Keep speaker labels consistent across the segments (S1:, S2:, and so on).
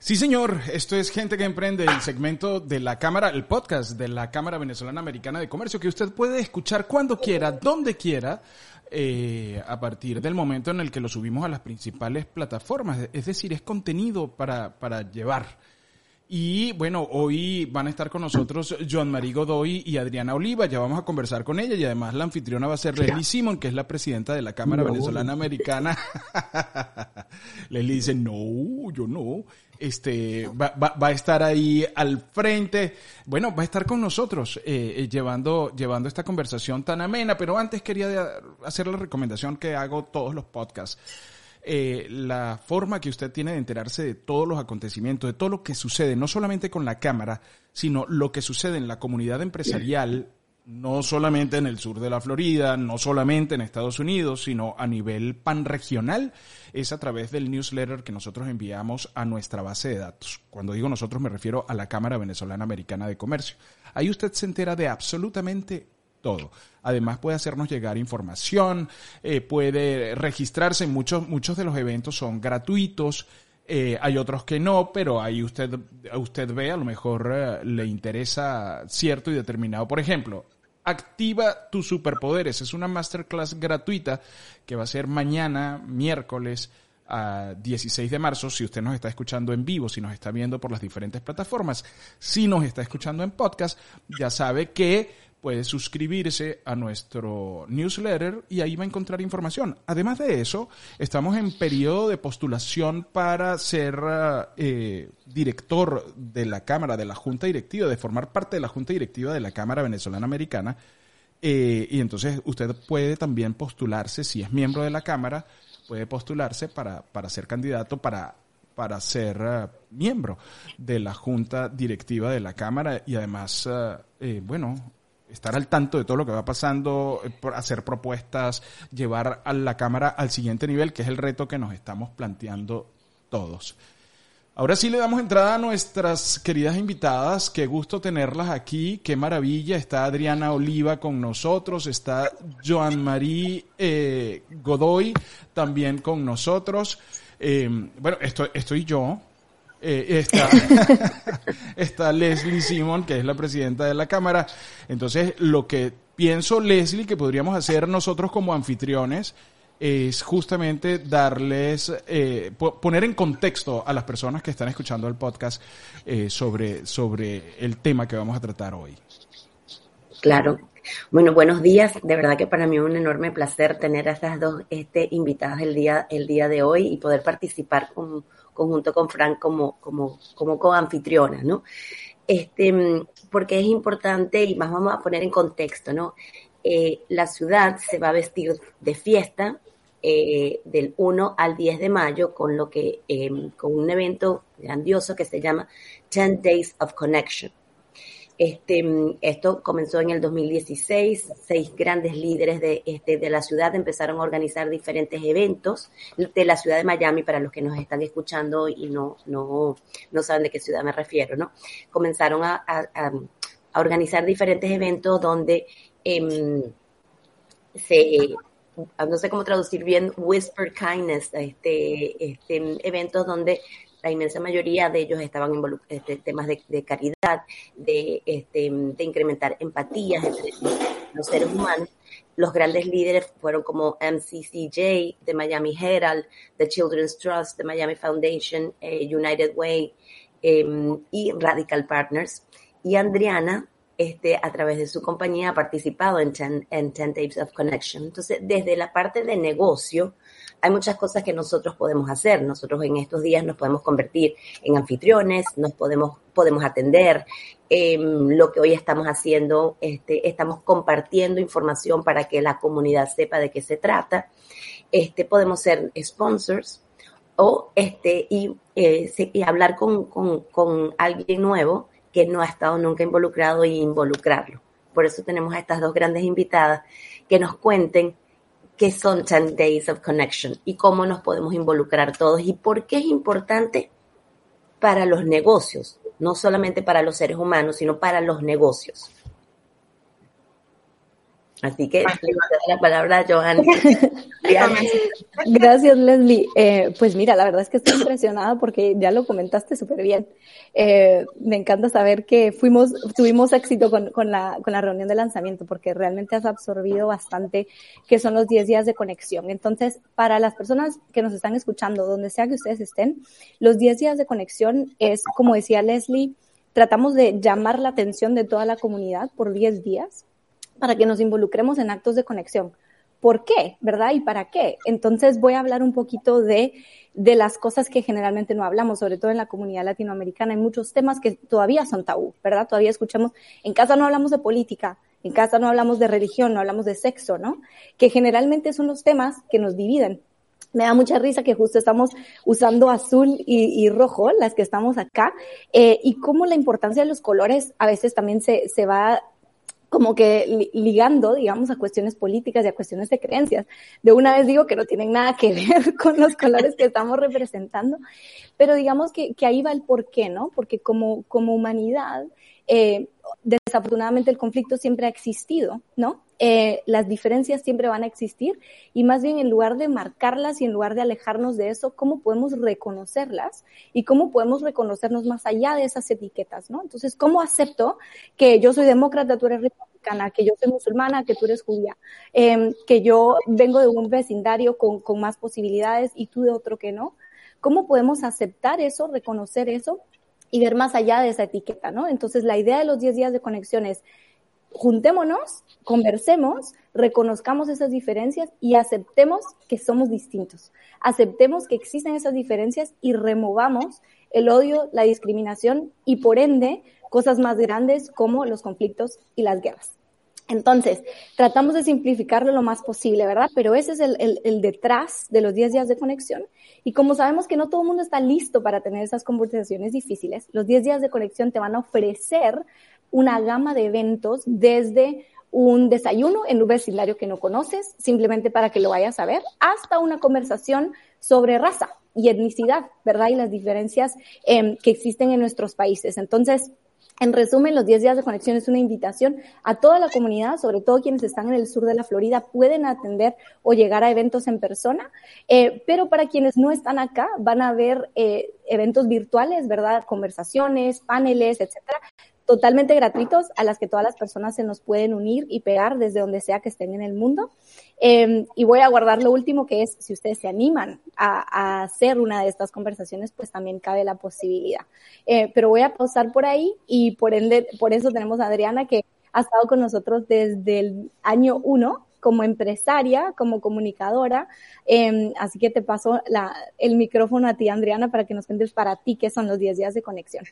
S1: Sí, señor, esto es Gente que Emprende, el segmento de la Cámara, el podcast de la Cámara Venezolana Americana de Comercio, que usted puede escuchar cuando quiera, donde quiera, eh, a partir del momento en el que lo subimos a las principales plataformas. Es decir, es contenido para, para llevar. Y bueno, hoy van a estar con nosotros Joan Marie Godoy y Adriana Oliva. Ya vamos a conversar con ella y además la anfitriona va a ser Leslie Simon, que es la presidenta de la Cámara Venezolana Americana. Leslie dice, no, yo no este, va, va, va, a estar ahí al frente. Bueno, va a estar con nosotros eh, eh, llevando, llevando esta conversación tan amena, pero antes quería hacer la recomendación que hago todos los podcasts. Eh, la forma que usted tiene de enterarse de todos los acontecimientos, de todo lo que sucede, no solamente con la Cámara, sino lo que sucede en la comunidad empresarial no solamente en el sur de la Florida, no solamente en Estados Unidos, sino a nivel panregional, es a través del newsletter que nosotros enviamos a nuestra base de datos. Cuando digo nosotros me refiero a la Cámara Venezolana Americana de Comercio. Ahí usted se entera de absolutamente todo. Además puede hacernos llegar información, eh, puede registrarse, muchos, muchos de los eventos son gratuitos, eh, hay otros que no, pero ahí usted, usted ve, a lo mejor eh, le interesa cierto y determinado. Por ejemplo, Activa tus superpoderes. Es una masterclass gratuita que va a ser mañana, miércoles, a 16 de marzo, si usted nos está escuchando en vivo, si nos está viendo por las diferentes plataformas, si nos está escuchando en podcast, ya sabe que puede suscribirse a nuestro newsletter y ahí va a encontrar información. Además de eso, estamos en periodo de postulación para ser eh, director de la Cámara, de la Junta Directiva, de formar parte de la Junta Directiva de la Cámara Venezolana Americana. Eh, y entonces usted puede también postularse, si es miembro de la Cámara, puede postularse para, para ser candidato para para ser uh, miembro de la junta directiva de la Cámara y además, uh, eh, bueno, estar al tanto de todo lo que va pasando, eh, hacer propuestas, llevar a la Cámara al siguiente nivel, que es el reto que nos estamos planteando todos. Ahora sí le damos entrada a nuestras queridas invitadas. Qué gusto tenerlas aquí. Qué maravilla. Está Adriana Oliva con nosotros. Está Joan Marie eh, Godoy también con nosotros. Eh, bueno, esto, estoy yo. Eh, está, está Leslie Simon, que es la presidenta de la Cámara. Entonces, lo que pienso, Leslie, que podríamos hacer nosotros como anfitriones, es justamente darles, eh, poner en contexto a las personas que están escuchando el podcast eh, sobre, sobre el tema que vamos a tratar hoy.
S2: Claro. Bueno, buenos días. De verdad que para mí es un enorme placer tener a estas dos este, invitadas el día, el día de hoy y poder participar con, conjunto con Frank como, como, como coanfitriona, ¿no? Este, porque es importante, y más vamos a poner en contexto, ¿no? Eh, la ciudad se va a vestir de fiesta eh, del 1 al 10 de mayo con lo que, eh, con un evento grandioso que se llama 10 Days of Connection. Este, esto comenzó en el 2016. Seis grandes líderes de, este, de la ciudad empezaron a organizar diferentes eventos de la ciudad de Miami, para los que nos están escuchando y no, no, no saben de qué ciudad me refiero, ¿no? Comenzaron a, a, a organizar diferentes eventos donde eh, se no sé cómo traducir bien, whisper kindness, este, este, eventos donde la inmensa mayoría de ellos estaban involucrados en este, temas de, caridad, de, este, de incrementar empatías entre los seres humanos. Los grandes líderes fueron como MCCJ de Miami Herald, The Children's Trust, de Miami Foundation, eh, United Way eh, y Radical Partners. Y Andriana, este, a través de su compañía, ha participado en Ten, en Ten Tapes of Connection. Entonces, desde la parte de negocio, hay muchas cosas que nosotros podemos hacer. Nosotros en estos días nos podemos convertir en anfitriones, nos podemos, podemos atender. Eh, lo que hoy estamos haciendo, este, estamos compartiendo información para que la comunidad sepa de qué se trata. Este, podemos ser sponsors o este, y, eh, y hablar con, con, con alguien nuevo que no ha estado nunca involucrado y involucrarlo. Por eso tenemos a estas dos grandes invitadas que nos cuenten qué son 10 Days of Connection y cómo nos podemos involucrar todos y por qué es importante para los negocios, no solamente para los seres humanos, sino para los negocios. Así que la palabra a Johan.
S3: Gracias, Leslie. Eh, pues mira, la verdad es que estoy impresionada porque ya lo comentaste súper bien. Eh, me encanta saber que fuimos, tuvimos éxito con, con, la, con la reunión de lanzamiento porque realmente has absorbido bastante que son los 10 días de conexión. Entonces, para las personas que nos están escuchando, donde sea que ustedes estén, los 10 días de conexión es, como decía Leslie, tratamos de llamar la atención de toda la comunidad por 10 días para que nos involucremos en actos de conexión. ¿Por qué? ¿Verdad? ¿Y para qué? Entonces voy a hablar un poquito de, de las cosas que generalmente no hablamos, sobre todo en la comunidad latinoamericana. Hay muchos temas que todavía son tabú, ¿verdad? Todavía escuchamos, en casa no hablamos de política, en casa no hablamos de religión, no hablamos de sexo, ¿no? Que generalmente son los temas que nos dividen. Me da mucha risa que justo estamos usando azul y, rojo, las que estamos acá, eh, y cómo la importancia de los colores a veces también se, se va como que ligando, digamos, a cuestiones políticas y a cuestiones de creencias. De una vez digo que no tienen nada que ver con los colores que estamos representando, pero digamos que, que ahí va el por qué, ¿no? Porque como, como humanidad, eh, desafortunadamente el conflicto siempre ha existido, ¿no? Eh, las diferencias siempre van a existir y más bien en lugar de marcarlas y en lugar de alejarnos de eso, ¿cómo podemos reconocerlas y cómo podemos reconocernos más allá de esas etiquetas, ¿no? Entonces, ¿cómo acepto que yo soy demócrata, tú eres republicana, que yo soy musulmana, que tú eres judía, em, que yo vengo de un vecindario con, con más posibilidades y tú de otro que no? ¿Cómo podemos aceptar eso, reconocer eso y ver más allá de esa etiqueta, ¿no? Entonces, la idea de los 10 días de conexión es juntémonos, conversemos, reconozcamos esas diferencias y aceptemos que somos distintos. Aceptemos que existen esas diferencias y removamos el odio, la discriminación y por ende cosas más grandes como los conflictos y las guerras. Entonces, tratamos de simplificarlo lo más posible, ¿verdad? Pero ese es el, detrás de los 10 días de conexión. Y como sabemos que no todo el mundo está listo para tener esas conversaciones difíciles, los 10 días de conexión te van a ofrecer una gama de eventos desde un desayuno en un vecindario que no conoces, simplemente para que lo vayas a ver, hasta una conversación sobre raza y etnicidad, ¿verdad? Y las diferencias em, que existen en nuestros países. Entonces, en resumen, los 10 días de conexión es una invitación a toda la comunidad, sobre todo quienes están en el sur de la Florida, pueden atender o llegar a eventos en persona, eh, pero para quienes no están acá, van a ver eh, eventos virtuales, ¿verdad? Conversaciones, paneles, etcétera, totalmente gratuitos a las que todas las personas se nos pueden unir y pegar desde donde sea que estén en el mundo. Em, y voy a guardar lo último que es, si ustedes se animan a, hacer una de estas conversaciones, pues también cabe la posibilidad. Eh, pero voy a pausar por ahí y por ende, por eso tenemos a Adriana que ha estado con nosotros desde el año uno como empresaria, como comunicadora. Em, así que te paso el micrófono a ti, Adriana, para que nos cuentes para ti qué son los 10 días de conexión.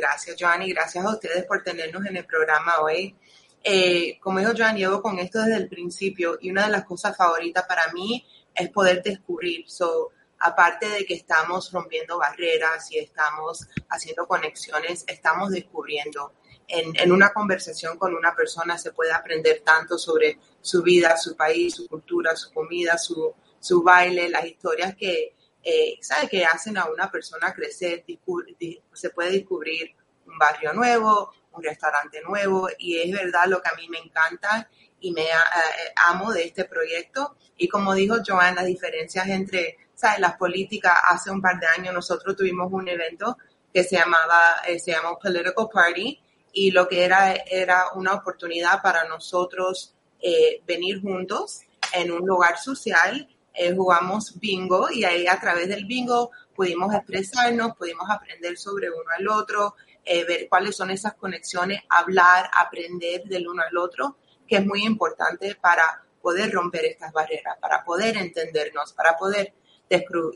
S4: Gracias, Joanny. Gracias a ustedes por tenernos en el programa hoy. Eh, como dijo Joan, llevo con esto desde el principio y una de las cosas favoritas para mí es poder descubrir. So, aparte de que estamos rompiendo barreras y estamos haciendo conexiones, estamos descubriendo. En, una conversación con una persona se puede aprender tanto sobre su vida, su país, su cultura, su comida, su, su baile, las historias que, eh, ¿sabe? que hacen a una persona crecer. Se puede descubrir un barrio nuevo, un restaurante nuevo y es verdad lo que a mí me encanta y me eh, amo de este proyecto. Y como dijo Joan, las diferencias entre ¿sabes? las políticas, hace un par de años nosotros tuvimos un evento que se llamaba, eh, se llamó Political Party y lo que era era una oportunidad para nosotros eh, venir juntos en un lugar social, jugamos bingo y ahí a través del bingo pudimos expresarnos, pudimos aprender sobre uno al otro, eh, ver cuáles son esas conexiones, hablar, aprender del uno al otro, que es muy importante para poder romper estas barreras, para poder entendernos, para poder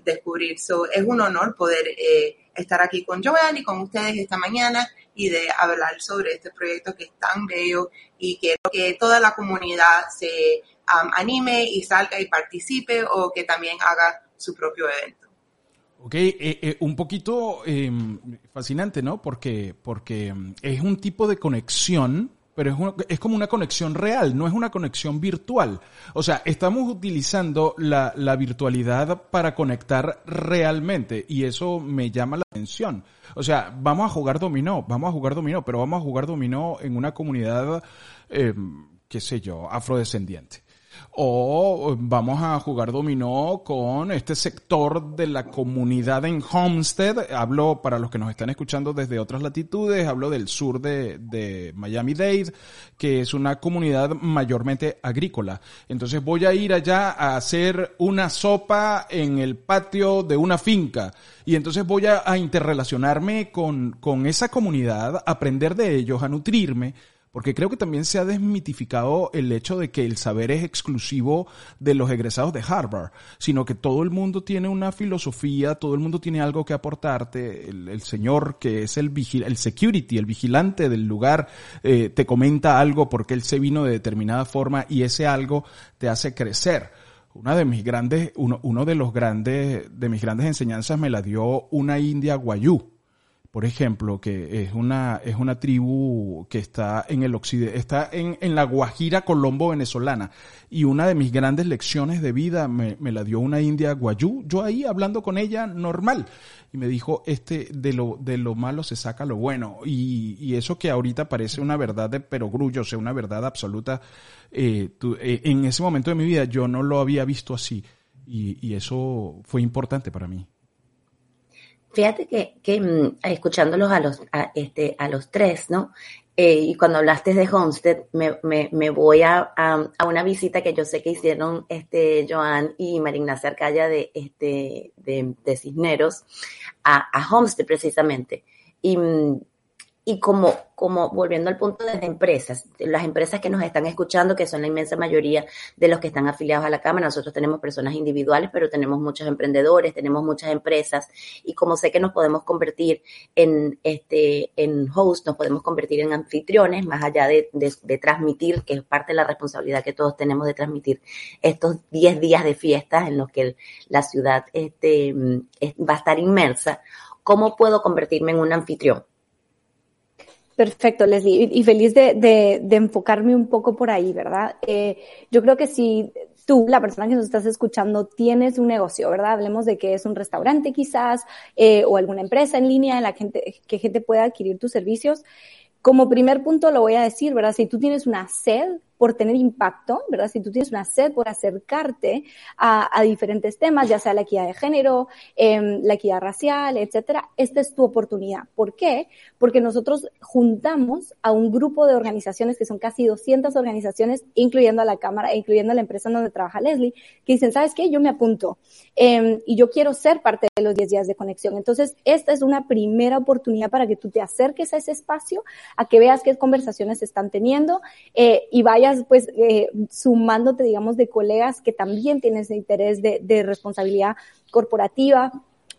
S4: descubrir. So, es un honor poder eh, estar aquí con Joanne y con ustedes esta mañana y de hablar sobre este proyecto que es tan bello y quiero que toda la comunidad se um, anime y salga y participe o que también haga su propio evento.
S1: Ok, eh, eh, un poquito em, fascinante, ¿no? Porque, porque em, es un tipo de conexión pero es, es como una conexión real, no es una conexión virtual. O sea, estamos utilizando la, la virtualidad para conectar realmente y eso me llama la atención. O sea, vamos a jugar dominó, vamos a jugar dominó, pero vamos a jugar dominó en una comunidad, eh, qué sé yo, afrodescendiente o vamos a jugar dominó con este sector de la comunidad en Homestead. Hablo para los que nos están escuchando desde otras latitudes, hablo del sur de, de Miami-Dade, que es una comunidad mayormente agrícola. Entonces voy a ir allá a hacer una sopa en el patio de una finca. Y entonces voy a, a interrelacionarme con, con esa comunidad, aprender de ellos, a nutrirme, porque creo que también se ha desmitificado el hecho de que el saber es exclusivo de los egresados de Harvard, sino que todo el mundo tiene una filosofía, todo el mundo tiene algo que aportarte. El, señor que es el, el security, el vigilante del lugar, eh, te comenta algo porque él se vino de determinada forma y ese algo te hace crecer. Una de mis grandes, uno, uno de los grandes, de mis grandes enseñanzas me la dio una india guayú por ejemplo, que es una, es una tribu que está en el occidente, está en, en la Guajira colombo venezolana. Y una de mis grandes lecciones de vida me, me la dio una india guayú. Yo ahí hablando con ella normal. Y me dijo, este, de lo, de lo malo se saca lo bueno. Y, y eso que ahorita parece una verdad de perogrullo, o sea, una verdad absoluta, eh, eh, en ese momento de mi vida yo no lo había visto así. Y, y eso fue importante para mí.
S2: Fíjate que, que mm, escuchándolos a los, a, este, a los tres, ¿no? Eh, y cuando hablaste de Homestead, me, me, voy a, a, una visita que yo sé que hicieron este Joan y Marignacia Arcaya de, este, de, de Cisneros a, a Homestead precisamente. Y, mm, y como, como volviendo al punto de las empresas, las empresas que nos están escuchando, que son la inmensa mayoría de los que están afiliados a la Cámara, nosotros tenemos personas individuales, pero tenemos muchos emprendedores, tenemos muchas empresas, y como sé que nos podemos convertir en, este, en host, nos podemos convertir en anfitriones, más allá de, de, transmitir, que es parte de la responsabilidad que todos tenemos de transmitir estos 10 días de fiestas en los que la ciudad este, va a estar inmersa, ¿cómo puedo convertirme en un anfitrión?
S3: Perfecto, Leslie, y feliz de, enfocarme un poco por ahí, ¿verdad? Eh, yo creo que si tú, la persona que nos estás escuchando, tienes un negocio, ¿verdad? Hablemos de que es un restaurante quizás, eh, o alguna empresa en línea en la gente, que gente pueda adquirir tus servicios. Como primer punto lo voy a decir, ¿verdad? Si tú tienes una sed por tener impacto, ¿verdad? Si tú tienes una sed por acercarte a, a diferentes temas, ya sea la equidad de género, eh, la equidad racial, etcétera, esta es tu oportunidad. ¿Por qué? Porque nosotros juntamos a un grupo de organizaciones que son casi 200 organizaciones, incluyendo a la Cámara e incluyendo a la empresa donde trabaja Leslie, que dicen, ¿sabes qué? Yo me apunto eh, y yo quiero ser parte de los 10 días de conexión. Entonces, esta es una primera oportunidad para que tú te acerques a ese espacio, a que veas qué conversaciones se están teniendo eh, y vayas pues eh, sumándote, digamos, de colegas que también tienen ese interés de, responsabilidad corporativa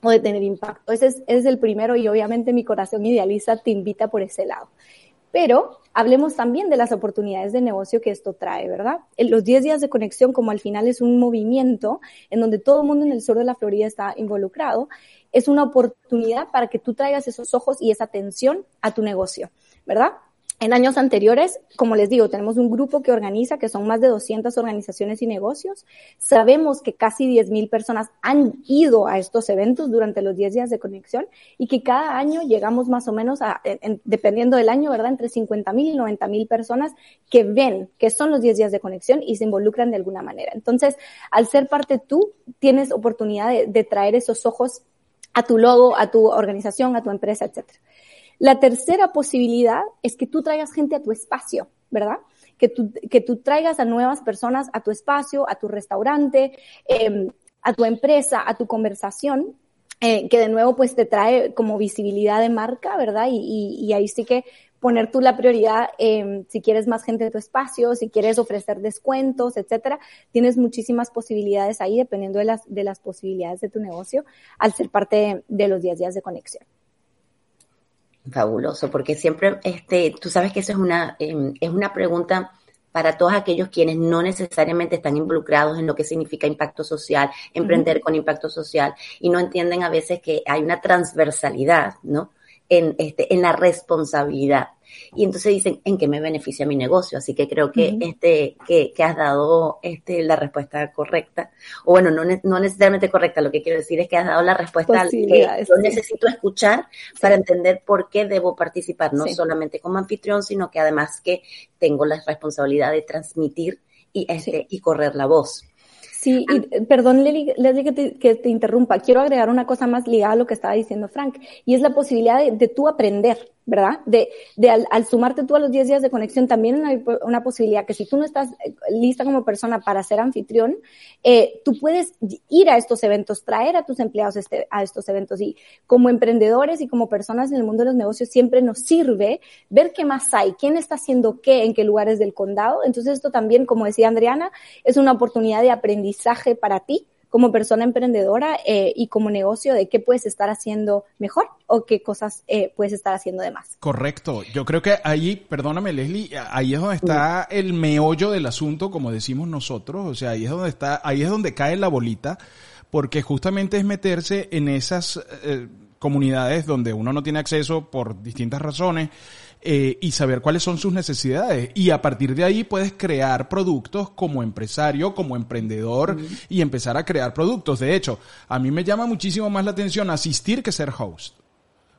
S3: o de tener impacto. Ese es, ese es el primero y obviamente mi corazón idealista te invita por ese lado. Pero hablemos también de las oportunidades de negocio que esto trae, ¿verdad? En los 10 días de conexión, como al final es un movimiento en donde todo el mundo en el sur de la Florida está involucrado, es una oportunidad para que tú traigas esos ojos y esa atención a tu negocio, ¿verdad? En años anteriores, como les digo, tenemos un grupo que organiza, que son más de 200 organizaciones y negocios. Sabemos que casi 10.000 personas han ido a estos eventos durante los 10 días de conexión y que cada año llegamos más o menos a, en, dependiendo del año, ¿verdad? Entre 50.000 y 90.000 personas que ven que son los 10 días de conexión y se involucran de alguna manera. Entonces, al ser parte tú, tienes oportunidad de, traer esos ojos a tu logo, a tu organización, a tu empresa, etcétera. La tercera posibilidad es que tú traigas gente a tu espacio, ¿verdad? Que tú, que tú traigas a nuevas personas a tu espacio, a tu restaurante, eh, a tu empresa, a tu conversación, eh, que de nuevo pues te trae como visibilidad de marca, ¿verdad? Y, y, y ahí sí que poner tú la prioridad, eh, si quieres más gente en tu espacio, si quieres ofrecer descuentos, etcétera, tienes muchísimas posibilidades ahí dependiendo de las, de las posibilidades de tu negocio al ser parte de, de los 10 días de conexión.
S2: Fabuloso, porque siempre, este, tú sabes que eso es una, eh, es una pregunta para todos aquellos quienes no necesariamente están involucrados en lo que significa impacto social, emprender uh -huh. con impacto social, y no entienden a veces que hay una transversalidad, ¿no? En, este, en la responsabilidad. Y entonces dicen, ¿en qué me beneficia mi negocio? Así que creo que, este, que, que, has dado este, la respuesta correcta. O bueno, no, no necesariamente correcta, lo que quiero decir es que has dado la respuesta que yo necesito escuchar para entender por qué debo participar, no solamente como anfitrión, sino que además que tengo la responsabilidad de transmitir y, este, y correr la voz.
S3: Sí, y, ah. perdón, Leslie, que, te, que, te, interrumpa. Quiero agregar una cosa más ligada a lo que estaba diciendo Frank, y es la posibilidad de, de tú aprender. ¿Verdad? De, de al, al, sumarte tú a los 10 días de conexión, también hay una posibilidad que si tú no estás eh, lista como persona para ser anfitrión, eh, tú puedes ir a estos eventos, traer a tus empleados este, a estos eventos. Y como emprendedores y como personas en el mundo de los negocios, siempre nos sirve ver qué más hay, quién está haciendo qué, en qué lugares del condado. Entonces esto también, como decía Adriana, es una oportunidad de aprendizaje para ti como persona emprendedora eh, y como negocio de qué puedes estar haciendo mejor o qué cosas eh, puedes estar haciendo de más.
S1: Correcto. Yo creo que ahí, perdóname Leslie, ahí es donde está el meollo del asunto, como decimos nosotros. O sea, ahí es donde está, ahí es donde cae la bolita, porque justamente es meterse en esas eh, comunidades donde uno no tiene acceso por distintas razones eh, y saber cuáles son sus necesidades. Y a partir de ahí puedes crear productos como empresario, como emprendedor y empezar a crear productos. De hecho, a mí me llama muchísimo más la atención asistir que ser host.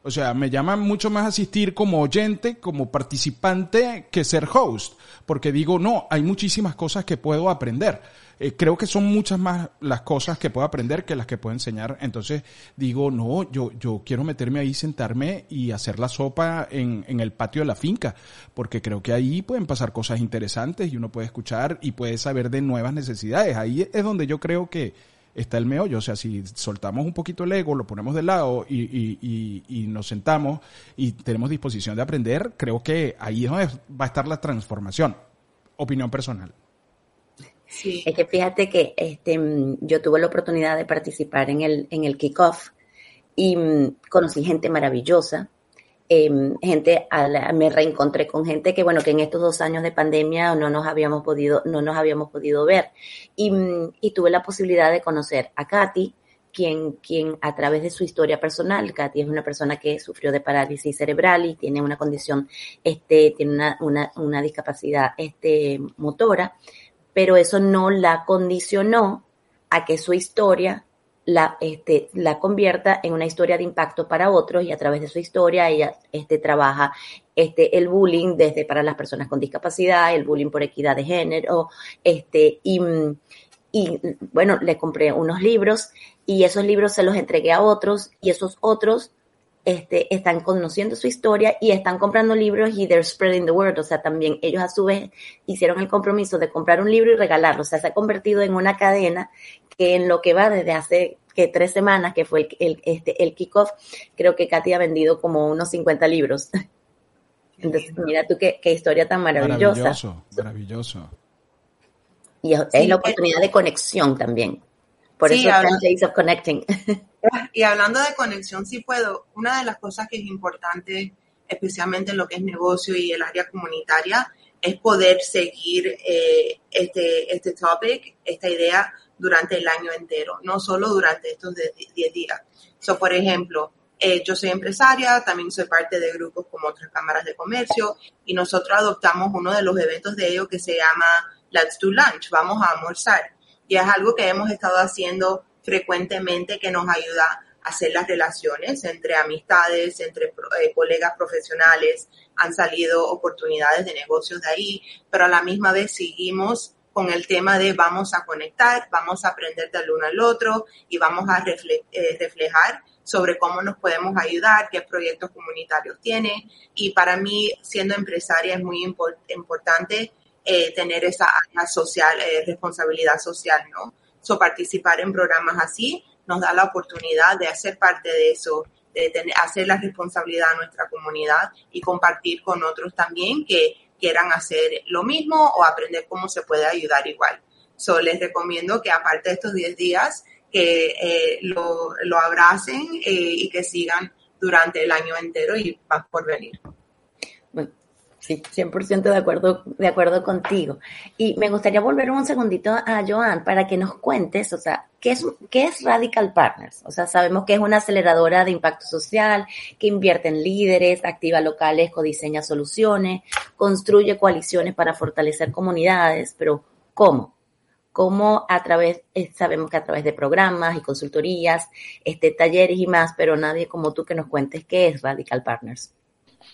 S1: O sea, me llama mucho más asistir como oyente, como participante, que ser host. Porque digo, no, hay muchísimas cosas que puedo aprender. Eh, creo que son muchas más las cosas que puedo aprender que las que puedo enseñar. Entonces digo, no, yo, yo quiero meterme ahí, sentarme y hacer la sopa en, en el patio de la finca, porque creo que ahí pueden pasar cosas interesantes y uno puede escuchar y puede saber de nuevas necesidades. Ahí es donde yo creo que está el meollo. O sea, si soltamos un poquito el ego, lo ponemos de lado y, y, y, y, nos sentamos y tenemos disposición de aprender, creo que ahí es donde va a estar la transformación. Opinión personal.
S2: Es que fíjate que este, yo tuve la oportunidad de participar en el, en el kickoff y mm, conocí gente maravillosa. Em, gente, me reencontré con gente que, bueno, que en estos dos años de pandemia no nos habíamos podido, no nos habíamos podido ver. Y, mm, y tuve la posibilidad de conocer a Katy, quien, quien a través de su historia personal, Katy es una persona que sufrió de parálisis cerebral y tiene una condición, este, tiene una, una, una discapacidad, este, motora, pero eso no la condicionó a que su historia la, este, la convierta en una historia de impacto para otros y a través de su historia ella este, trabaja este, el bullying desde para las personas con discapacidad, el bullying por equidad de género, este, y, y bueno, le compré unos libros y esos libros se los entregué a otros y esos otros este, están conociendo su historia y están comprando libros y they're spreading the word. O sea, también ellos a su vez hicieron el compromiso de comprar un libro y regalarlo. O sea, se ha convertido en una cadena que en lo que va desde hace que tres semanas, que fue el, el, este, el kickoff, creo que Katy ha vendido como unos 50 libros. Entonces, mira tú qué, qué historia tan maravillosa.
S1: Maravilloso, maravilloso.
S2: Y es, la oportunidad de conexión también. Por eso es of Connecting.
S4: Y hablando de conexión, si puedo, una de las cosas que es importante, especialmente en lo que es negocio y el área comunitaria, es poder seguir eh, este, este topic, esta idea durante el año entero, no solo durante estos 10 días. So, por ejemplo, eh, yo soy empresaria, también soy parte de grupos como otras cámaras de comercio y nosotros adoptamos uno de los eventos de ellos que se llama Let's Do Lunch, vamos a almorzar. Y es algo que hemos estado haciendo frecuentemente que nos ayuda a hacer las relaciones entre amistades, entre eh, colegas profesionales. Han salido oportunidades de negocios de ahí, pero a la misma vez seguimos con el tema de vamos a conectar, vamos a aprender del uno al otro y vamos a eh, reflejar sobre cómo nos podemos ayudar, qué proyectos comunitarios tiene. Y para mí, siendo empresaria, es muy importante eh, tener esa social, responsabilidad social, ¿no? So, participar en programas así nos da la oportunidad de hacer parte de eso, de tener, hacer la responsabilidad a nuestra comunidad y compartir con otros también que quieran hacer lo mismo o aprender cómo se puede ayudar igual. So, les recomiendo que aparte de estos 10 días, que eh, lo, lo, abracen eh, y que sigan durante el año entero y más por venir.
S2: Sí, 100% de acuerdo, de acuerdo contigo. Y me gustaría volver un segundito a Joan para que nos cuentes, o sea, ¿qué es, ¿qué es Radical Partners? O sea, sabemos que es una aceleradora de impacto social, que invierte en líderes, activa locales, codiseña soluciones, construye coaliciones para fortalecer comunidades, pero ¿cómo? ¿Cómo a través, eh, sabemos que a través de programas y consultorías, este, talleres y más, pero nadie como tú que nos cuentes qué es Radical Partners.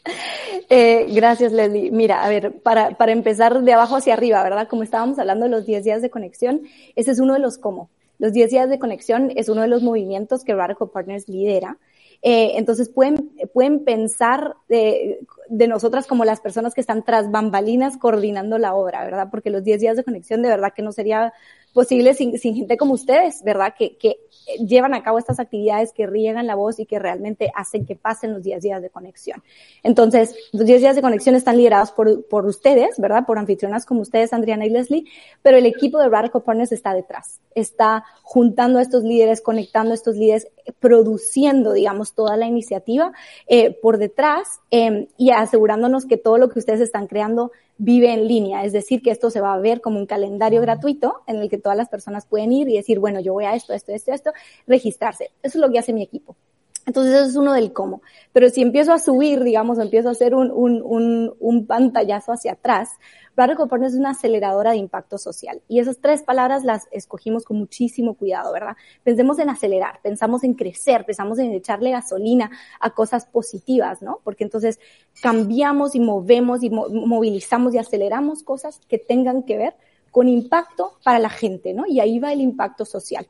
S3: Eh, gracias, Leslie. Mira, a ver, para, para empezar de abajo hacia arriba, ¿verdad? Como estábamos hablando de los 10 días de conexión, ese es uno de los cómo. Los 10 días de conexión es uno de los movimientos que Radical Partners lidera. Eh, entonces pueden, pueden pensar de, de, nosotras como las personas que están tras bambalinas coordinando la obra, ¿verdad? Porque los 10 días de conexión de verdad que no sería posible sin, sin gente como ustedes, ¿verdad? Que, que llevan a cabo estas actividades, que riegan la voz y que realmente hacen que pasen los 10 días de conexión. Entonces, los 10 días de conexión están liderados por, por ustedes, ¿verdad? Por anfitrionas como ustedes, Adriana y Leslie, pero el equipo de Radical Partners está detrás. Está juntando a estos líderes, conectando a estos líderes, produciendo, digamos, toda la iniciativa eh, por detrás eh, y asegurándonos que todo lo que ustedes están creando vive en línea, es decir, que esto se va a ver como un calendario gratuito en el que todas las personas pueden ir y decir, bueno, yo voy a esto, esto, esto, esto, registrarse. Eso es lo que hace mi equipo. Entonces eso es uno del cómo. Pero si empiezo a subir, digamos, empiezo a hacer un, un, un, un pantallazo hacia atrás, Radical Partners es una aceleradora de impacto social. Y esas tres palabras las escogimos con muchísimo cuidado, ¿verdad? Pensemos en acelerar, pensamos en crecer, pensamos en echarle gasolina a cosas positivas, ¿no? Porque entonces cambiamos y movemos y movilizamos y aceleramos cosas que tengan que ver con impacto para la gente, ¿no? Y ahí va el impacto social.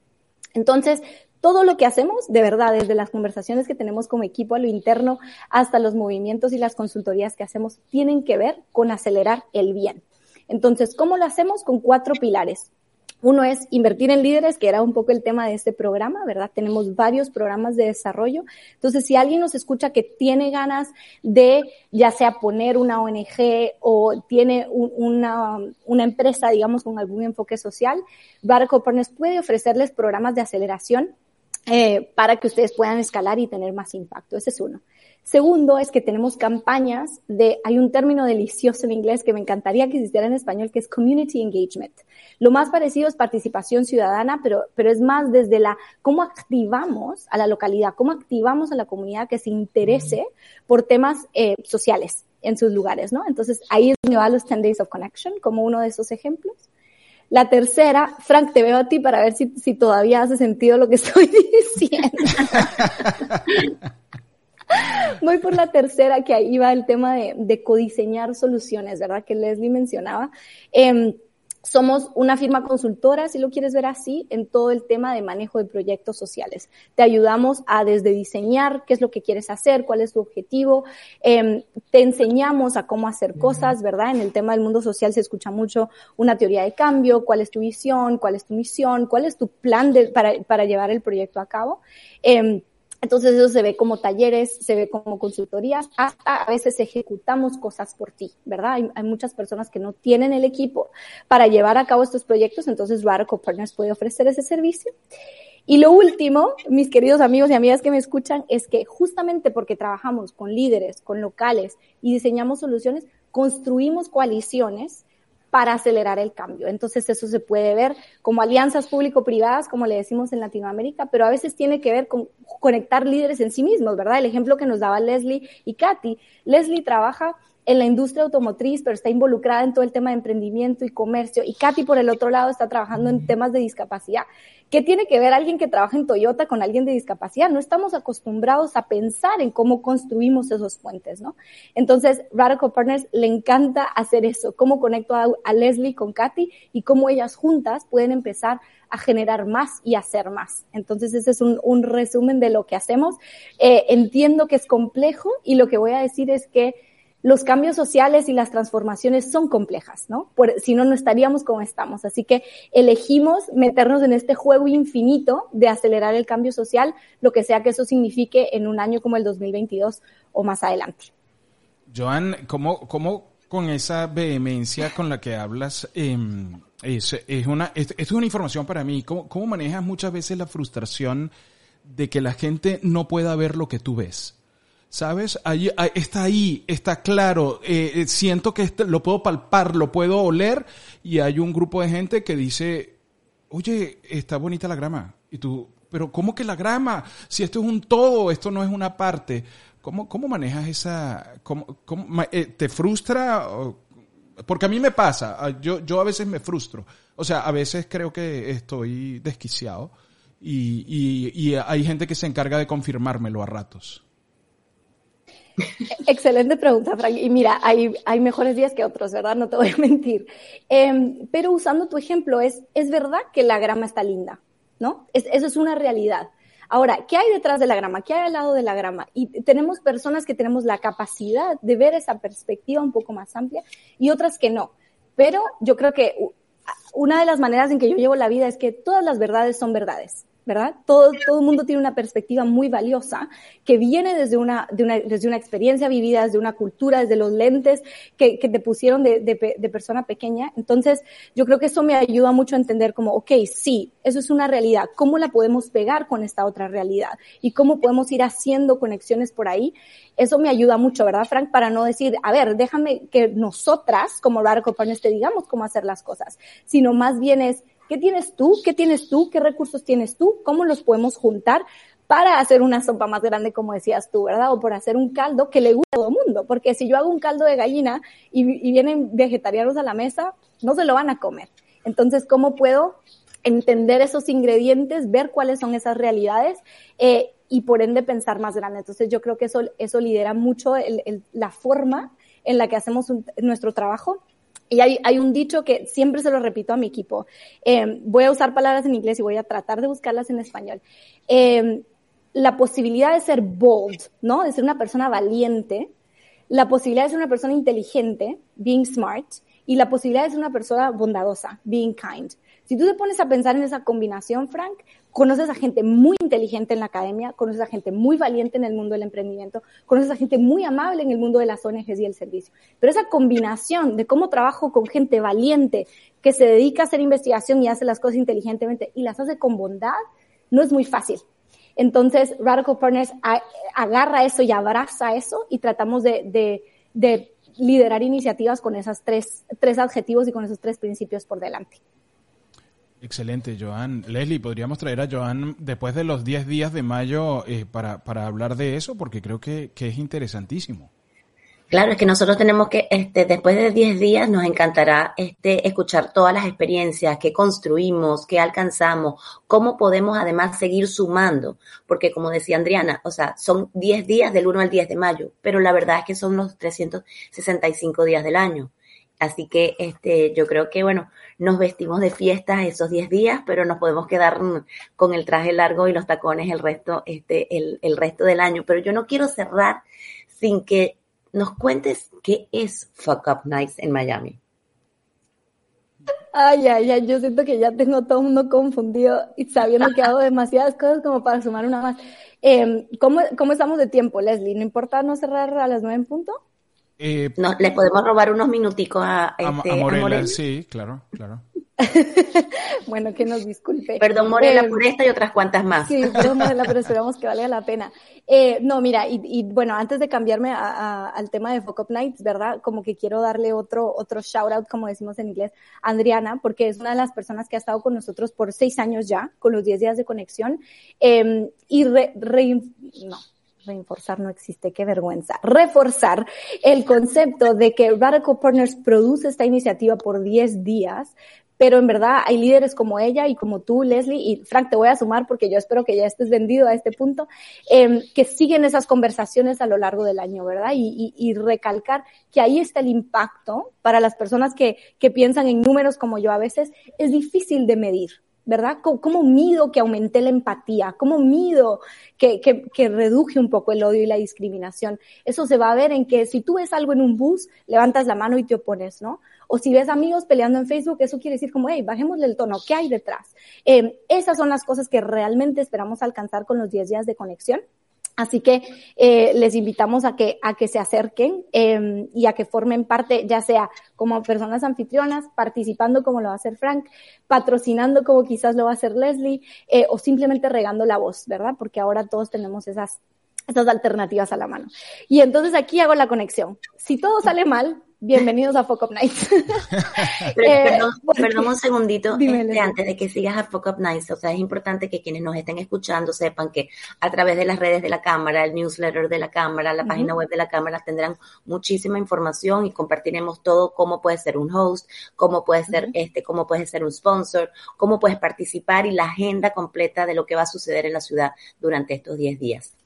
S3: Entonces, todo lo que hacemos, de verdad, desde las conversaciones que tenemos como equipo a lo interno hasta los movimientos y las consultorías que hacemos, tienen que ver con acelerar el bien. Entonces, ¿cómo lo hacemos? Con cuatro pilares. Uno es invertir en líderes, que era un poco el tema de este programa, ¿verdad? Tenemos varios programas de desarrollo. Entonces, si alguien nos escucha que tiene ganas de ya sea poner una ONG o tiene una, una, empresa, digamos, con algún enfoque social, Barco Partners puede ofrecerles programas de aceleración eh, para que ustedes puedan escalar y tener más impacto. Ese es uno. Segundo es que tenemos campañas de, hay un término delicioso en inglés que me encantaría que existiera en español, que es community engagement. Lo más parecido es participación ciudadana, pero, pero es más desde la, cómo activamos a la localidad, cómo activamos a la comunidad que se interese por temas eh, sociales en sus lugares, ¿no? Entonces ahí es donde los 10 Days of Connection como uno de esos ejemplos. La tercera, Frank, te veo a ti para ver si, si todavía hace sentido lo que estoy diciendo. Voy por la tercera, que ahí va el tema de, de codiseñar soluciones, ¿verdad? Que Leslie mencionaba. Eh, somos una firma consultora, si lo quieres ver así, en todo el tema de manejo de proyectos sociales. Te ayudamos a desde diseñar qué es lo que quieres hacer, cuál es tu objetivo, eh, te enseñamos a cómo hacer cosas, ¿verdad? En el tema del mundo social se escucha mucho una teoría de cambio, cuál es tu visión, cuál es tu misión, cuál es tu plan de, para, para llevar el proyecto a cabo. Eh, entonces eso se ve como talleres, se ve como consultorías, hasta a veces ejecutamos cosas por ti, ¿verdad? Hay, hay muchas personas que no tienen el equipo para llevar a cabo estos proyectos, entonces Radical Partners puede ofrecer ese servicio. Y lo último, mis queridos amigos y amigas que me escuchan, es que justamente porque trabajamos con líderes, con locales y diseñamos soluciones, construimos coaliciones para acelerar el cambio. Entonces eso se puede ver como alianzas público-privadas, como le decimos en Latinoamérica, pero a veces tiene que ver con conectar líderes en sí mismos, ¿verdad? El ejemplo que nos daba Leslie y Katy. Leslie trabaja en la industria automotriz, pero está involucrada en todo el tema de emprendimiento y comercio. Y Katy, por el otro lado, está trabajando en temas de discapacidad. ¿Qué tiene que ver alguien que trabaja en Toyota con alguien de discapacidad? No estamos acostumbrados a pensar en cómo construimos esos puentes, ¿no? Entonces, Radical Partners le encanta hacer eso, cómo conecto a, a Leslie con Katy y cómo ellas juntas pueden empezar a generar más y hacer más. Entonces, ese es un, un resumen de lo que hacemos. Eh, entiendo que es complejo y lo que voy a decir es que los cambios sociales y las transformaciones son complejas, ¿no? Por, si no, no estaríamos como estamos. Así que elegimos meternos en este juego infinito de acelerar el cambio social, lo que sea que eso signifique en un año como el 2022 o más adelante.
S1: Joan, ¿cómo, cómo con esa vehemencia con la que hablas, eh, es, es, una, es, es, una información para mí? ¿Cómo, ¿Cómo manejas muchas veces la frustración de que la gente no pueda ver lo que tú ves? ¿Sabes? Ahí, está ahí, está claro. Eh, eh, siento que este, lo puedo palpar, lo puedo oler y hay un grupo de gente que dice, oye, está bonita la grama. Y tú, pero ¿cómo que la grama? Si esto es un todo, esto no es una parte. ¿Cómo, cómo manejas esa... Cómo, eh, ¿Te frustra? Porque a mí me pasa, yo, yo a veces me frustro. O sea, a veces creo que estoy desquiciado y, y, y hay gente que se encarga de confirmármelo a ratos.
S3: Excelente pregunta, Frank. Y mira, hay, hay mejores días que otros, ¿verdad? No te voy a mentir. Em, pero usando tu ejemplo, es, es verdad que la grama está linda, ¿no? eso es una realidad. Ahora, ¿qué hay detrás de la grama? ¿Qué hay al lado de la grama? Y tenemos personas que tenemos la capacidad de ver esa perspectiva un poco más amplia y otras que no. Pero yo creo que una de las maneras en que yo llevo la vida es que todas las verdades son verdades. ¿Verdad? Todo, todo el mundo tiene una perspectiva muy valiosa que viene desde una, de una, desde una experiencia vivida, desde una cultura, desde los lentes que, que te pusieron de, de, de, persona pequeña. Entonces, yo creo que eso me ayuda mucho a entender como, ok, sí, eso es una realidad. ¿Cómo la podemos pegar con esta otra realidad? Y cómo podemos ir haciendo conexiones por ahí. Eso me ayuda mucho, ¿verdad, Frank? Para no decir, a ver, déjame que nosotras, como Radical Partners, te digamos cómo hacer las cosas, sino más bien es, ¿Qué tienes tú? ¿Qué tienes tú? ¿Qué recursos tienes tú? ¿Cómo los podemos juntar para hacer una sopa más grande, como decías tú, ¿verdad? O por hacer un caldo que le guste a todo el mundo. Porque si yo hago un caldo de gallina y, vienen vegetarianos a la mesa, no se lo van a comer. Entonces, ¿cómo puedo entender esos ingredientes, ver cuáles son esas realidades eh, y por ende pensar más grande? Entonces, yo creo que eso, eso lidera mucho la forma en la que hacemos nuestro trabajo y hay, un dicho que siempre se lo repito a mi equipo. Eh, voy a usar palabras en inglés y voy a tratar de buscarlas en español. Eh, la posibilidad de ser bold, ¿no? De ser una persona valiente, la posibilidad de ser una persona inteligente, being smart, y la posibilidad de ser una persona bondadosa, being kind. Si tú te pones a pensar en esa combinación, Frank, conoces a gente muy inteligente en la academia, conoces a gente muy valiente en el mundo del emprendimiento, conoces a gente muy amable en el mundo de las ONGs y el servicio. Pero esa combinación de cómo trabajo con gente valiente que se dedica a hacer investigación y hace las cosas inteligentemente y las hace con bondad, no es muy fácil. Entonces, Radical Partners agarra eso y abraza eso y tratamos de, de liderar iniciativas con esos tres adjetivos y con esos tres principios por delante.
S1: Excelente, Joan. Leslie, podríamos traer a Joan después de los 10 días de mayo eh, para, para, hablar de eso, porque creo que, que, es interesantísimo.
S2: Claro, es que nosotros tenemos que, este, después de 10 días, nos encantará este, escuchar todas las experiencias que construimos, que alcanzamos, cómo podemos además seguir sumando, porque como decía Adriana, o sea, son 10 días del 1 al 10 de mayo, pero la verdad es que son los 365 días del año. Así que este, yo creo que, bueno, nos vestimos de fiestas esos 10 días, pero nos podemos quedar con el traje largo y los tacones el resto, este, el, el resto del año. Pero yo no quiero cerrar sin que nos cuentes qué es Fuck Up Nights en Miami.
S3: Ay, ay, ay, yo siento que ya tengo todo el mundo confundido y sabiendo que hago demasiadas cosas como para sumar una más. Eh, ¿cómo, ¿Cómo estamos de tiempo, Leslie? ¿No importa no cerrar a las nueve en punto?
S2: Eh, no, le podemos robar unos minuticos a, este,
S1: a, Sí, claro, claro.
S3: bueno, que nos disculpe.
S2: Perdón, Morela, eh, por esta y otras cuantas más.
S3: Sí, perdón, Morela, pero esperamos que valga la pena. Eh, no, mira, y, bueno, antes de cambiarme al tema de Focus Nights, ¿verdad? Como que quiero darle otro, otro shout out, como decimos en inglés, a Adriana, porque es una de las personas que ha estado con nosotros por seis años ya, con los diez días de conexión, em, y re, no, reforzar no existe, qué vergüenza, reforzar el concepto de que Radical Partners produce esta iniciativa por 10 días, pero en verdad hay líderes como ella y como tú, Leslie, y Frank, te voy a sumar porque yo espero que ya estés vendido a este punto, eh, que siguen esas conversaciones a lo largo del año, ¿verdad? Y, y, y, recalcar que ahí está el impacto para las personas que, que piensan en números como yo a veces, es difícil de medir, ¿verdad? ¿Cómo, mido que aumenté la empatía? ¿Cómo mido que, que, reduje un poco el odio y la discriminación? Eso se va a ver en que si tú ves algo en un bus, levantas la mano y te opones, ¿no? O si ves amigos peleando en Facebook, eso quiere decir como, hey, bajémosle el tono, ¿qué hay detrás? Eh, esas son las cosas que realmente esperamos alcanzar con los 10 días de conexión. Así que eh, les invitamos a que, a que se acerquen eh, y a que formen parte, ya sea como personas anfitrionas, participando como lo va a hacer Frank, patrocinando como quizás lo va a hacer Leslie, eh, o simplemente regando la voz, ¿verdad? Porque ahora todos tenemos esas estas alternativas a la mano. Y entonces aquí hago la conexión. Si todo sale mal, bienvenidos a Fuck Up Nights.
S2: Eh, perdón, un segundito, este, antes de que sigas a Fuck Up Nights, o sea, es importante que quienes nos estén escuchando sepan que a través de las redes de la Cámara, el newsletter de la Cámara, la página web de la Cámara, tendrán muchísima información y compartiremos todo, cómo puede ser un host, cómo puede ser este, cómo puede ser un sponsor, cómo puedes participar y la agenda completa de lo que va a suceder en la ciudad durante estos 10 días.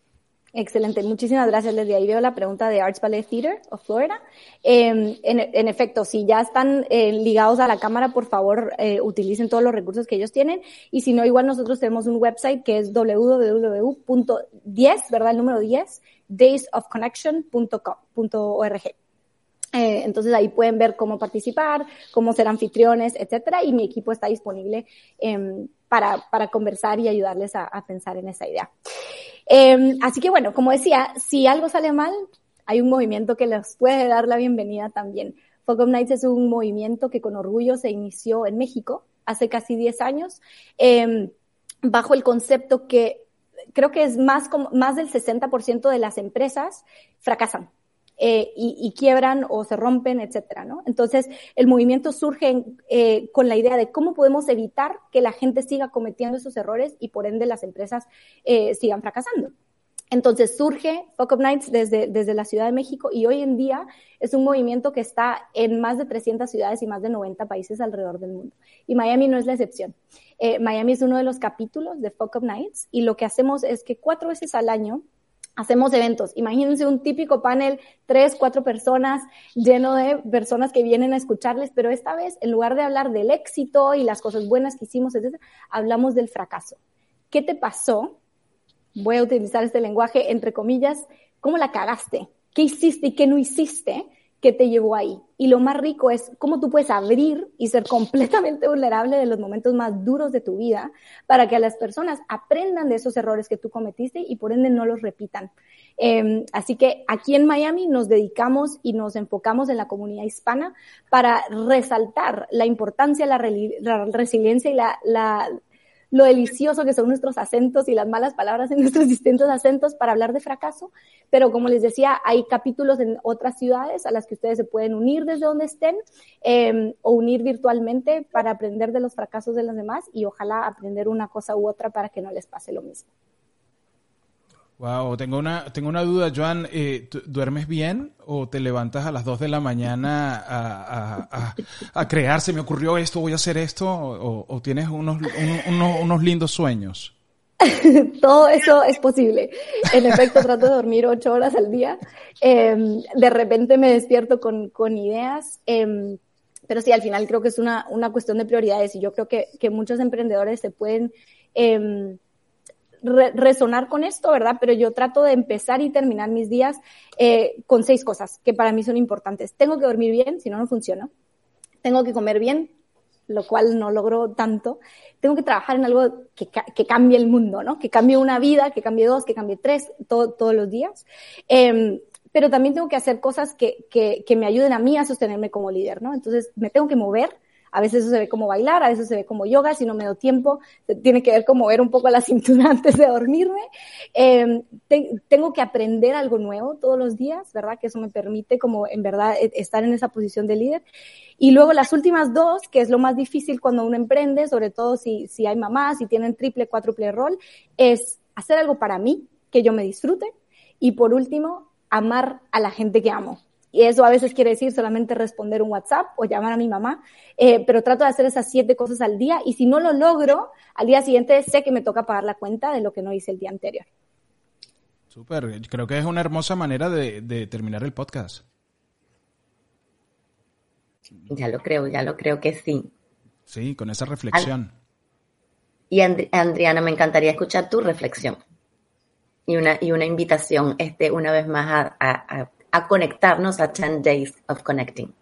S3: Excelente, muchísimas gracias. Desde ahí veo la pregunta de Arts Ballet Theater of Florida. Em, en, efecto, si ya están eh, ligados a la cámara, por favor, eh, utilicen todos los recursos que ellos tienen. Y si no, igual nosotros tenemos un website que es www.10, ¿verdad? El número 10, daysofconnection.org. Eh, entonces ahí pueden ver cómo participar, cómo ser anfitriones, etcétera, y mi equipo está disponible em, para, para conversar y ayudarles a, a pensar en esa idea. Em, así que bueno, como decía, si algo sale mal, hay un movimiento que les puede dar la bienvenida también. Fog of Nights es un movimiento que con orgullo se inició en México hace casi 10 años, eh, bajo el concepto que creo que es más, como, más del 60% de las empresas fracasan. Eh, y, quiebran o se rompen, etcétera, ¿no? Entonces, el movimiento surge eh, con la idea de cómo podemos evitar que la gente siga cometiendo esos errores y por ende las empresas eh, sigan fracasando. Entonces surge Fuck Up Nights desde, desde la Ciudad de México y hoy en día es un movimiento que está en más de 300 ciudades y más de 90 países alrededor del mundo. Y Miami no es la excepción. Miami es uno de los capítulos de Fuck Up Nights y lo que hacemos es que cuatro veces al año hacemos eventos. Imagínense un típico panel, tres, cuatro personas, lleno de personas que vienen a escucharles, pero esta vez, en lugar de hablar del éxito y las cosas buenas que hicimos, hablamos del fracaso. ¿Qué te pasó? Voy a utilizar este lenguaje entre comillas. ¿Cómo la cagaste? ¿Qué hiciste y qué no hiciste? Que te llevó ahí. Y lo más rico es cómo tú puedes abrir y ser completamente vulnerable de los momentos más duros de tu vida para que las personas aprendan de esos errores que tú cometiste y por ende no los repitan. Em, así que aquí en Miami nos dedicamos y nos enfocamos en la comunidad hispana para resaltar la importancia, la, la resiliencia y la, la lo delicioso que son nuestros acentos y las malas palabras en nuestros distintos acentos para hablar de fracaso, pero como les decía, hay capítulos en otras ciudades a las que ustedes se pueden unir desde donde estén em, o unir virtualmente para aprender de los fracasos de los demás y ojalá aprender una cosa u otra para que no les pase lo mismo.
S1: Wow, tengo una, tengo una duda, Joan. Eh, ¿Duermes bien o te levantas a las 2 de la mañana a, a, crear? ¿Se me ocurrió esto? ¿Voy a hacer esto? ¿O, tienes unos, unos, lindos sueños?
S3: Todo eso es posible. En efecto, trato de dormir ocho horas al día. Em, de repente me despierto con, con ideas. Em, pero sí, al final creo que es una, una cuestión de prioridades y yo creo que, que muchos emprendedores se pueden eh, resonar con esto, ¿verdad? Pero yo trato de empezar y terminar mis días eh, con seis cosas que para mí son importantes. Tengo que dormir bien, si no, no funciona. Tengo que comer bien, lo cual no logro tanto. Tengo que trabajar en algo que, que cambie el mundo, ¿no? Que cambie una vida, que cambie dos, que cambie tres, todos los días. Eh, pero también tengo que hacer cosas que, que, que me ayuden a mí a sostenerme como líder, ¿no? Entonces, me tengo que mover, a veces se ve como bailar, a veces se ve como yoga, si no me doy tiempo, tiene que ver como mover un poco la cintura antes de dormirme. Eh, tengo que aprender algo nuevo todos los días, ¿verdad? Que eso me permite como en verdad e, estar en esa posición de líder. Y luego las últimas dos, que es lo más difícil cuando uno emprende, sobre todo si, si hay mamás, si tienen triple, cuádruple rol, es hacer algo para mí, que yo me disfrute. Y por último, amar a la gente que amo. Y eso a veces quiere decir solamente responder un WhatsApp o llamar a mi mamá, eh, pero trato de hacer esas siete cosas al día y si no lo logro, al día siguiente sé que me toca pagar la cuenta de lo que no hice el día anterior.
S1: Súper, creo que es una hermosa manera de, terminar el podcast.
S2: Ya lo creo, ya lo creo que sí.
S1: Sí, con esa reflexión.
S2: Y Andriana, me encantaría escuchar tu reflexión y una, y una invitación, este, una vez más a a conectarnos a 10 Days of Connecting.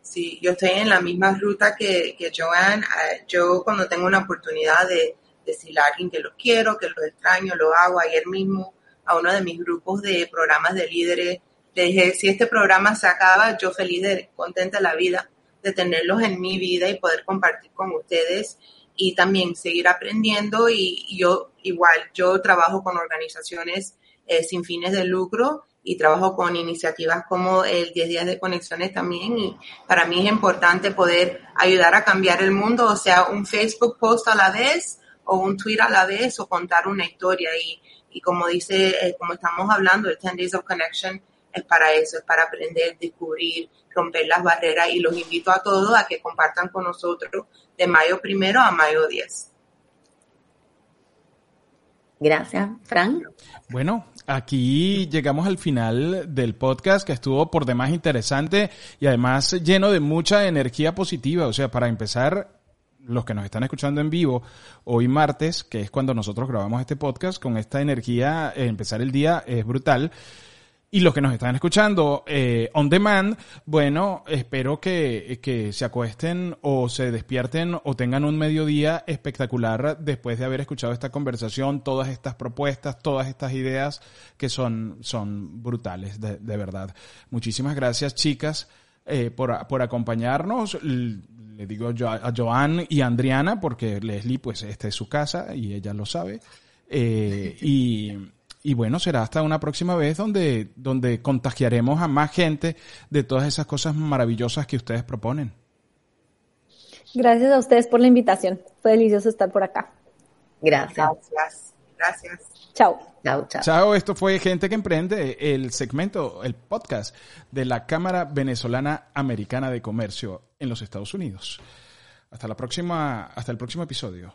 S4: Sí, yo estoy en la misma ruta que, que Joanne. Ah, yo cuando tengo una oportunidad de decirle a alguien que lo quiero, que lo extraño, lo hago. Ayer mismo a uno de mis grupos de programas de líderes le dije, si este programa se acaba, yo feliz, de, contenta la vida de tenerlos en mi vida y poder compartir con ustedes y también seguir aprendiendo y, y yo igual, yo trabajo con organizaciones eh, sin fines de lucro y trabajo con iniciativas como el 10 días de conexiones también y para mí es importante poder ayudar a cambiar el mundo, o sea, un Facebook post a la vez o un tweet a la vez o contar una historia y, y como dice, eh, como estamos hablando, el 10 Days of Connection es para eso, es para aprender, descubrir, romper las barreras y los invito a todos a que compartan con nosotros de mayo primero a mayo 10.
S2: Gracias, Frank.
S1: Bueno, aquí llegamos al final del podcast que estuvo por demás interesante y además lleno de mucha energía positiva. O sea, para empezar, los que nos están escuchando en vivo hoy martes, que es cuando nosotros grabamos este podcast, con esta energía, eh, empezar el día es brutal. Y los que nos están escuchando eh, on demand, bueno, espero que, que se acuesten o se despierten o tengan un mediodía espectacular después de haber escuchado esta conversación, todas estas propuestas, todas estas ideas que son, son brutales, de, de verdad. Muchísimas gracias, chicas, eh, por, por acompañarnos. Le digo yo a Joan y a Adriana, porque Leslie, pues, esta es su casa y ella lo sabe. Eh, y y bueno, será hasta una próxima vez donde, donde contagiaremos a más gente de todas esas cosas maravillosas que ustedes proponen.
S3: Gracias a ustedes por la invitación. Fue delicioso estar por acá.
S2: Gracias.
S4: Gracias. Gracias.
S3: Chao.
S2: Chao, chao.
S1: Chao, esto fue Gente que Emprende, el segmento, el podcast de la Cámara Venezolana Americana de Comercio en los Estados Unidos. Hasta la próxima, hasta el próximo episodio.